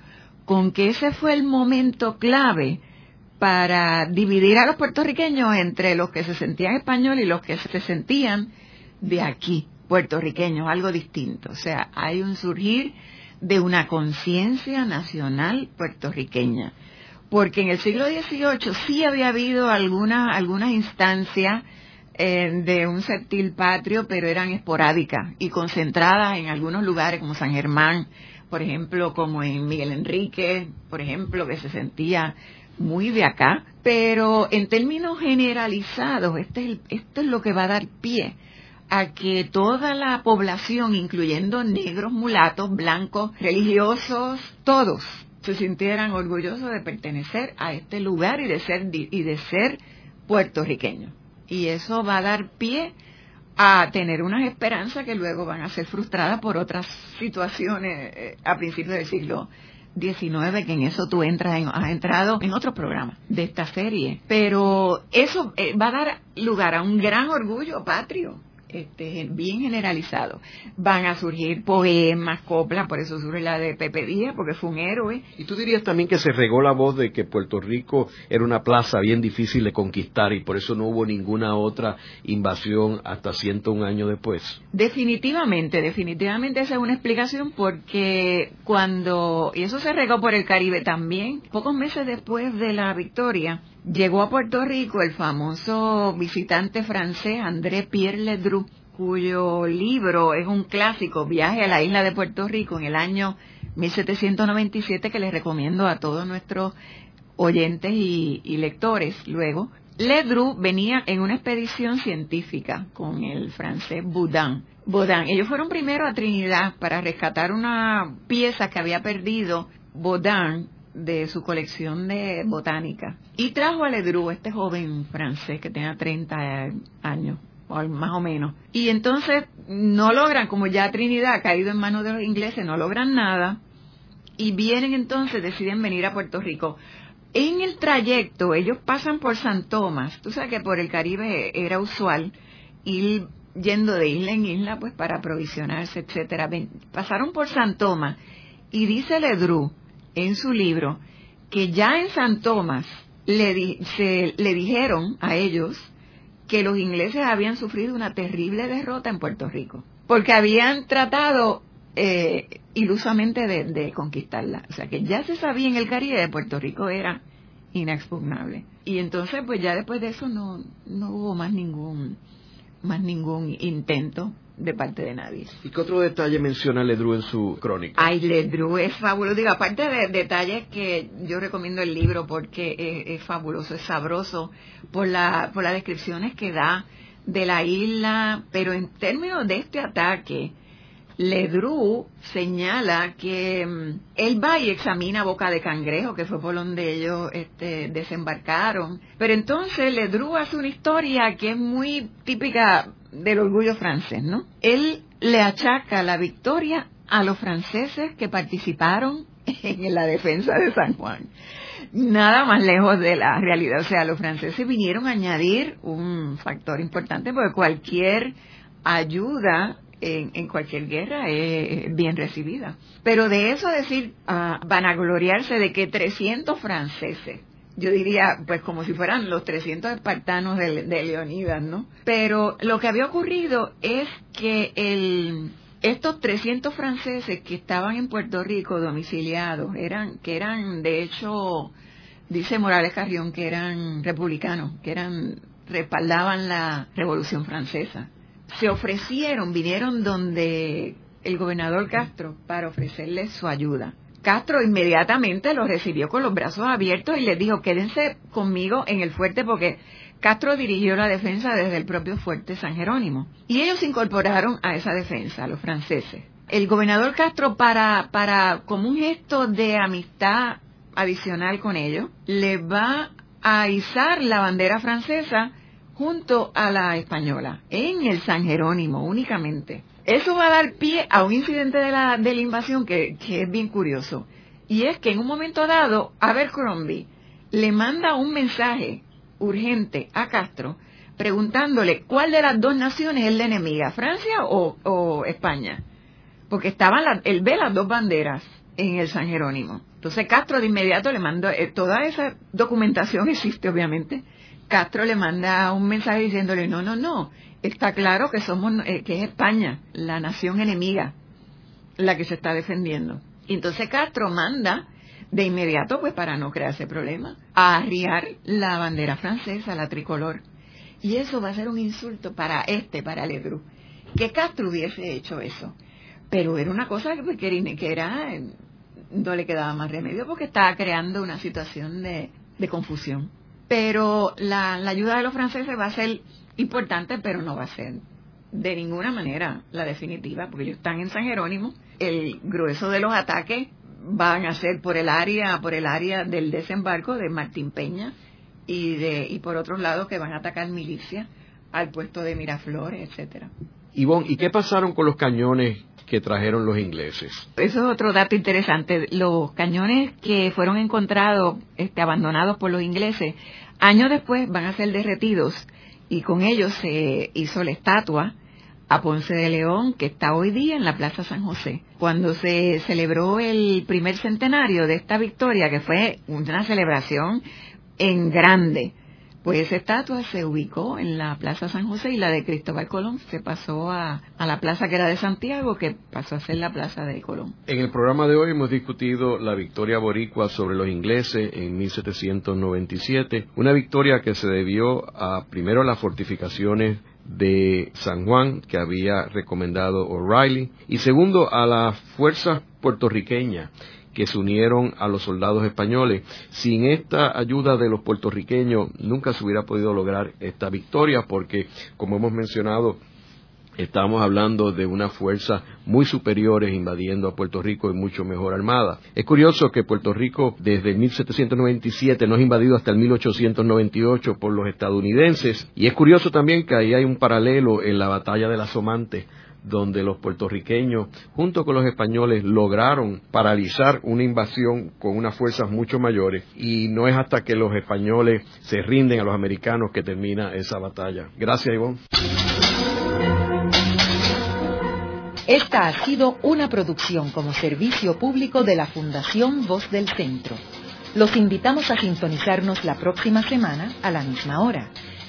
con que ese fue el momento clave para dividir a los puertorriqueños entre los que se sentían españoles y los que se sentían de aquí, puertorriqueños, algo distinto. O sea, hay un surgir de una conciencia nacional puertorriqueña. Porque en el siglo XVIII sí había habido algunas, algunas instancias eh, de un septil patrio, pero eran esporádicas y concentradas en algunos lugares como San Germán, por ejemplo, como en Miguel Enrique, por ejemplo, que se sentía muy de acá, pero en términos generalizados, este es, esto es lo que va a dar pie a que toda la población, incluyendo negros, mulatos, blancos, religiosos, todos se sintieran orgullosos de pertenecer a este lugar y de ser y de ser puertorriqueños. Y eso va a dar pie a tener unas esperanzas que luego van a ser frustradas por otras situaciones eh, a principios del siglo XIX, que en eso tú entras, en, has entrado en otro programa de esta serie. Pero eso eh, va a dar lugar a un gran orgullo patrio este, bien generalizado. Van a surgir poemas, coplas, por eso surge la de Pepe Díaz, porque fue un héroe. Y tú dirías también que se regó la voz de que Puerto Rico era una plaza bien difícil de conquistar y por eso no hubo ninguna otra invasión hasta 101 años después. Definitivamente, definitivamente esa es una explicación porque cuando, y eso se regó por el Caribe también, pocos meses después de la victoria, llegó a Puerto Rico el famoso visitante francés André Pierre Ledru, cuyo libro es un clásico, Viaje a la isla de Puerto Rico, en el año 1797, que les recomiendo a todos nuestros oyentes y, lectores luego. Ledru venía en una expedición científica con el francés Boudin. Baudin. Ellos fueron primero a Trinidad para rescatar una pieza que había perdido Baudin de su colección de botánica y trajo a Ledru, este joven francés que tenía 30 años, más o menos. Y entonces no logran, como ya Trinidad ha caído en manos de los ingleses, no logran nada y vienen entonces, deciden venir a Puerto Rico. En el trayecto ellos pasan por San Tomás, tú sabes que por el Caribe era usual ir yendo de isla en isla pues para aprovisionarse, etcétera. Pasaron por San Tomás y dice Ledru en su libro que ya en San Tomás le, se, le dijeron a ellos que los ingleses habían sufrido una terrible derrota en Puerto Rico, porque habían tratado eh, ilusamente de, de, conquistarla. O sea que ya se sabía en el Caribe de Puerto Rico era inexpugnable. Y entonces, pues ya después de eso no, no hubo más ningún, más ningún intento de parte de nadie. ¿Y qué otro detalle menciona Ledru en su crónica? Ay, Ledru es fabuloso. Digo, aparte de detalles que yo recomiendo el libro porque es, fabuloso, es sabroso por, la, por las descripciones que da de la isla, pero en términos de este ataque, Ledru señala que mm, él va y examina Boca de Cangrejo, que fue por donde ellos este, desembarcaron. Pero entonces Ledru hace una historia que es muy típica del orgullo francés, ¿no? Él le achaca la victoria a los franceses que participaron en la defensa de San Juan. Nada más lejos de la realidad. O sea, los franceses vinieron a añadir un factor importante porque cualquier ayuda en, cualquier guerra es bien recibida. Pero de eso decir, uh, van a gloriarse de que 300 franceses yo diría, pues como si fueran los 300 espartanos de, Leonidas, ¿no? Pero lo que había ocurrido es que el, estos 300 franceses que estaban en Puerto Rico domiciliados, eran, que eran, de hecho, dice Morales Carrión, que eran republicanos, que eran, respaldaban la Revolución Francesa. Se ofrecieron, vinieron donde el gobernador Castro para ofrecerles su ayuda. Castro inmediatamente los recibió con los brazos abiertos y les dijo, quédense conmigo en el fuerte porque Castro dirigió la defensa desde el propio fuerte San Jerónimo. Y ellos se incorporaron a esa defensa, los franceses. El gobernador Castro, para, para, como un gesto de amistad adicional con ellos, le va a izar la bandera francesa junto a la española, en el San Jerónimo únicamente. Eso va a dar pie a un incidente de la, de la invasión que, que es bien curioso. Y es que en un momento dado, Abercrombie le manda un mensaje urgente a Castro preguntándole cuál de las dos naciones es la enemiga, Francia o, España. Porque estaban, la, él ve las dos banderas en el San Jerónimo. Entonces Castro de inmediato le mandó, eh, toda esa documentación existe obviamente, Castro le manda un mensaje diciéndole, no, no, no, está claro que somos eh, que es España la nación enemiga la que se está defendiendo y entonces Castro manda de inmediato pues para no crearse problema a arriar la bandera francesa la tricolor. Y eso va a ser un insulto para este para Ledru que Castro hubiese hecho eso. Pero era una cosa que, que era no le quedaba más remedio porque estaba creando una situación de de confusión. Pero la, ayuda de los franceses va a ser importante, pero no va a ser de ninguna manera la definitiva, porque ellos están en San Jerónimo. El grueso de los ataques van a ser por el área, por el área del desembarco de Martín Peña y de y por otros lados que van a atacar milicia al puesto de Miraflores, etcétera. Ivonne, ¿y qué pasaron con los cañones que trajeron los ingleses. Eso es otro dato interesante. Los cañones que fueron encontrados, este, abandonados por los ingleses, años después van a ser derretidos y con ellos se hizo la estatua a Ponce de León, que está hoy día en la Plaza San José. Cuando se celebró el primer centenario de esta victoria, que fue una celebración en grande, pues esa estatua se ubicó en la Plaza San José y la de Cristóbal Colón se pasó a, la plaza que era de Santiago, que pasó a ser la Plaza de Colón. En el programa de hoy hemos discutido la victoria boricua sobre los ingleses en 1797, una victoria que se debió a primero las fortificaciones de San Juan que había recomendado O'Reilly y segundo a las fuerzas puertorriqueñas que se unieron a los soldados españoles. Sin esta ayuda de los puertorriqueños nunca se hubiera podido lograr esta victoria porque, como hemos mencionado, Estamos hablando de unas fuerzas muy superiores invadiendo a Puerto Rico y mucho mejor armada. Es curioso que Puerto Rico desde 1797 no es invadido hasta el 1898 por los estadounidenses y es curioso también que ahí hay un paralelo en la batalla de la Somante donde los puertorriqueños, junto con los españoles, lograron paralizar una invasión con unas fuerzas mucho mayores y no es hasta que los españoles se rinden a los americanos que termina esa batalla. Gracias, Ivonne. Esta ha sido una producción como servicio público de la Fundación Voz del Centro. Los invitamos a sintonizarnos la próxima semana a la misma hora.